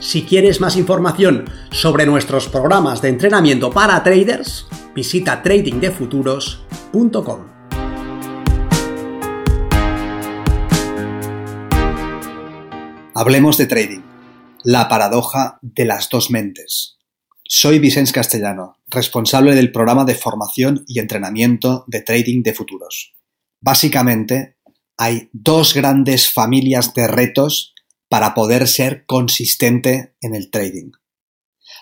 Si quieres más información sobre nuestros programas de entrenamiento para traders, visita tradingdefuturos.com. Hablemos de trading, la paradoja de las dos mentes. Soy Vicens Castellano, responsable del programa de formación y entrenamiento de trading de futuros. Básicamente, hay dos grandes familias de retos para poder ser consistente en el trading.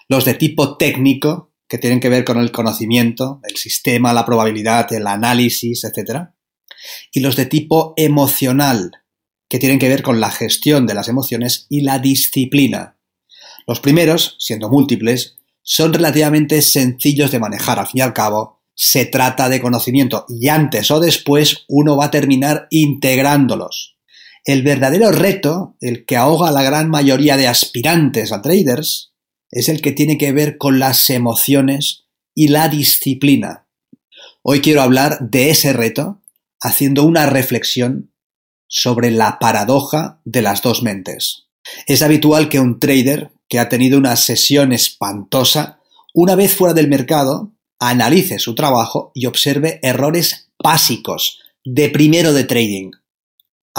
Los de tipo técnico, que tienen que ver con el conocimiento, el sistema, la probabilidad, el análisis, etc. Y los de tipo emocional, que tienen que ver con la gestión de las emociones y la disciplina. Los primeros, siendo múltiples, son relativamente sencillos de manejar. Al fin y al cabo, se trata de conocimiento y antes o después uno va a terminar integrándolos. El verdadero reto, el que ahoga a la gran mayoría de aspirantes a traders, es el que tiene que ver con las emociones y la disciplina. Hoy quiero hablar de ese reto haciendo una reflexión sobre la paradoja de las dos mentes. Es habitual que un trader que ha tenido una sesión espantosa, una vez fuera del mercado, analice su trabajo y observe errores básicos de primero de trading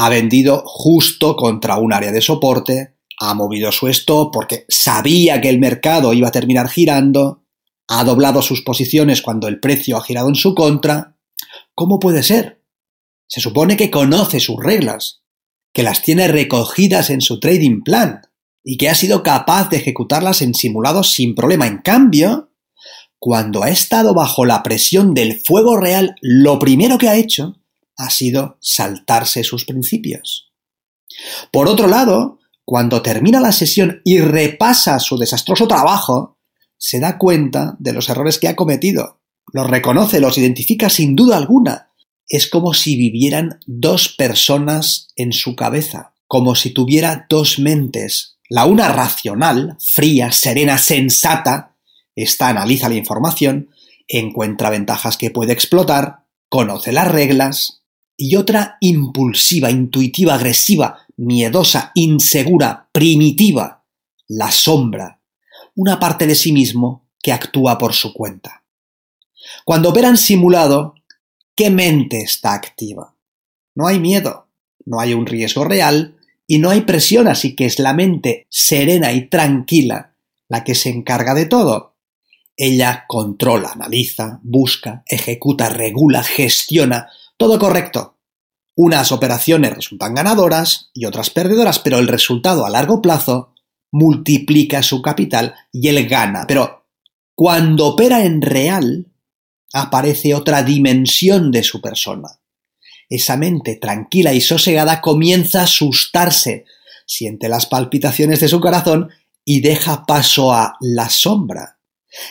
ha vendido justo contra un área de soporte, ha movido su stop porque sabía que el mercado iba a terminar girando, ha doblado sus posiciones cuando el precio ha girado en su contra. ¿Cómo puede ser? Se supone que conoce sus reglas, que las tiene recogidas en su trading plan y que ha sido capaz de ejecutarlas en simulados sin problema. En cambio, cuando ha estado bajo la presión del fuego real, lo primero que ha hecho ha sido saltarse sus principios. Por otro lado, cuando termina la sesión y repasa su desastroso trabajo, se da cuenta de los errores que ha cometido, los reconoce, los identifica sin duda alguna. Es como si vivieran dos personas en su cabeza, como si tuviera dos mentes. La una racional, fría, serena, sensata, esta analiza la información, encuentra ventajas que puede explotar, conoce las reglas, y otra impulsiva, intuitiva, agresiva, miedosa, insegura, primitiva, la sombra, una parte de sí mismo que actúa por su cuenta. Cuando operan simulado, ¿qué mente está activa? No hay miedo, no hay un riesgo real y no hay presión, así que es la mente serena y tranquila la que se encarga de todo. Ella controla, analiza, busca, ejecuta, regula, gestiona, todo correcto. Unas operaciones resultan ganadoras y otras perdedoras, pero el resultado a largo plazo multiplica su capital y él gana. Pero cuando opera en real, aparece otra dimensión de su persona. Esa mente tranquila y sosegada comienza a asustarse, siente las palpitaciones de su corazón y deja paso a la sombra.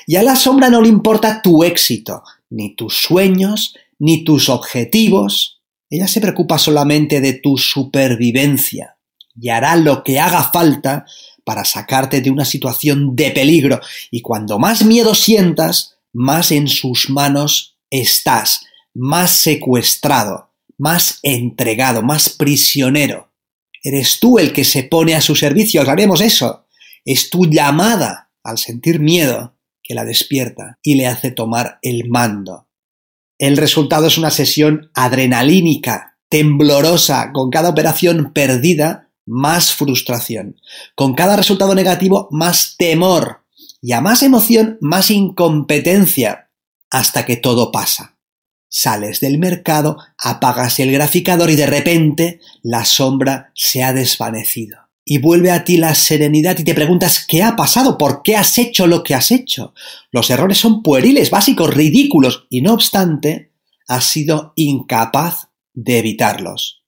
Y a la sombra no le importa tu éxito, ni tus sueños, ni tus objetivos. Ella se preocupa solamente de tu supervivencia y hará lo que haga falta para sacarte de una situación de peligro. Y cuando más miedo sientas, más en sus manos estás, más secuestrado, más entregado, más prisionero. Eres tú el que se pone a su servicio, haremos eso. Es tu llamada al sentir miedo que la despierta y le hace tomar el mando el resultado es una sesión adrenalínica, temblorosa, con cada operación perdida, más frustración. Con cada resultado negativo, más temor. Y a más emoción, más incompetencia. Hasta que todo pasa. Sales del mercado, apagas el graficador y de repente la sombra se ha desvanecido y vuelve a ti la serenidad y te preguntas ¿qué ha pasado? ¿Por qué has hecho lo que has hecho? Los errores son pueriles, básicos, ridículos y no obstante has sido incapaz de evitarlos.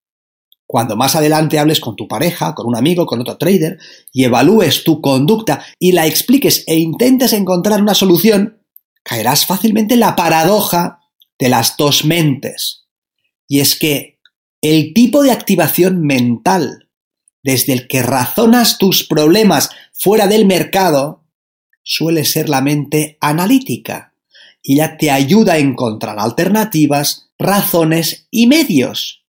Cuando más adelante hables con tu pareja, con un amigo, con otro trader, y evalúes tu conducta y la expliques e intentes encontrar una solución, caerás fácilmente en la paradoja de las dos mentes. Y es que el tipo de activación mental desde el que razonas tus problemas fuera del mercado suele ser la mente analítica y ya te ayuda a encontrar alternativas, razones y medios.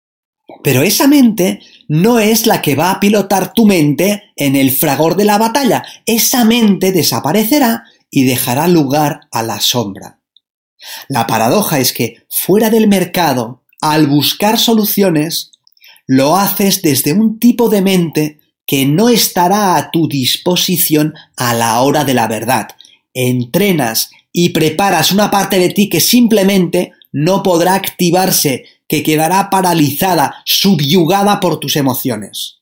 Pero esa mente no es la que va a pilotar tu mente en el fragor de la batalla. Esa mente desaparecerá y dejará lugar a la sombra. La paradoja es que fuera del mercado, al buscar soluciones, lo haces desde un tipo de mente que no estará a tu disposición a la hora de la verdad. Entrenas y preparas una parte de ti que simplemente no podrá activarse que quedará paralizada, subyugada por tus emociones.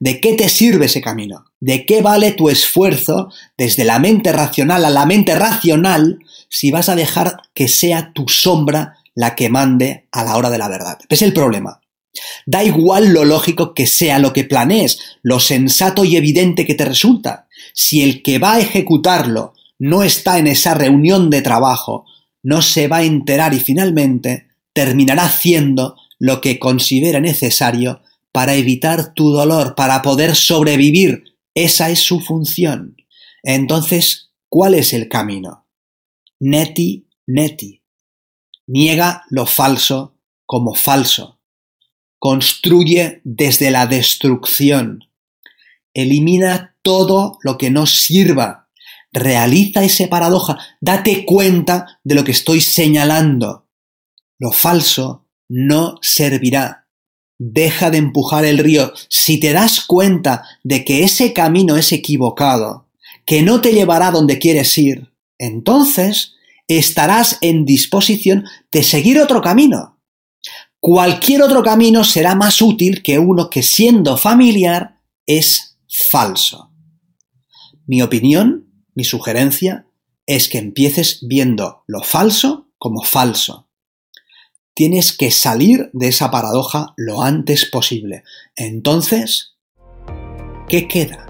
¿De qué te sirve ese camino? ¿De qué vale tu esfuerzo desde la mente racional a la mente racional si vas a dejar que sea tu sombra la que mande a la hora de la verdad? Es el problema. Da igual lo lógico que sea lo que planees, lo sensato y evidente que te resulta. Si el que va a ejecutarlo no está en esa reunión de trabajo, no se va a enterar y finalmente terminará haciendo lo que considere necesario para evitar tu dolor, para poder sobrevivir. Esa es su función. Entonces, ¿cuál es el camino? Neti, neti. Niega lo falso como falso. Construye desde la destrucción. Elimina todo lo que no sirva. Realiza esa paradoja. Date cuenta de lo que estoy señalando. Lo falso no servirá. Deja de empujar el río. Si te das cuenta de que ese camino es equivocado, que no te llevará donde quieres ir, entonces estarás en disposición de seguir otro camino. Cualquier otro camino será más útil que uno que siendo familiar es falso. Mi opinión, mi sugerencia, es que empieces viendo lo falso como falso Tienes que salir de esa paradoja lo antes posible. Entonces, ¿qué queda?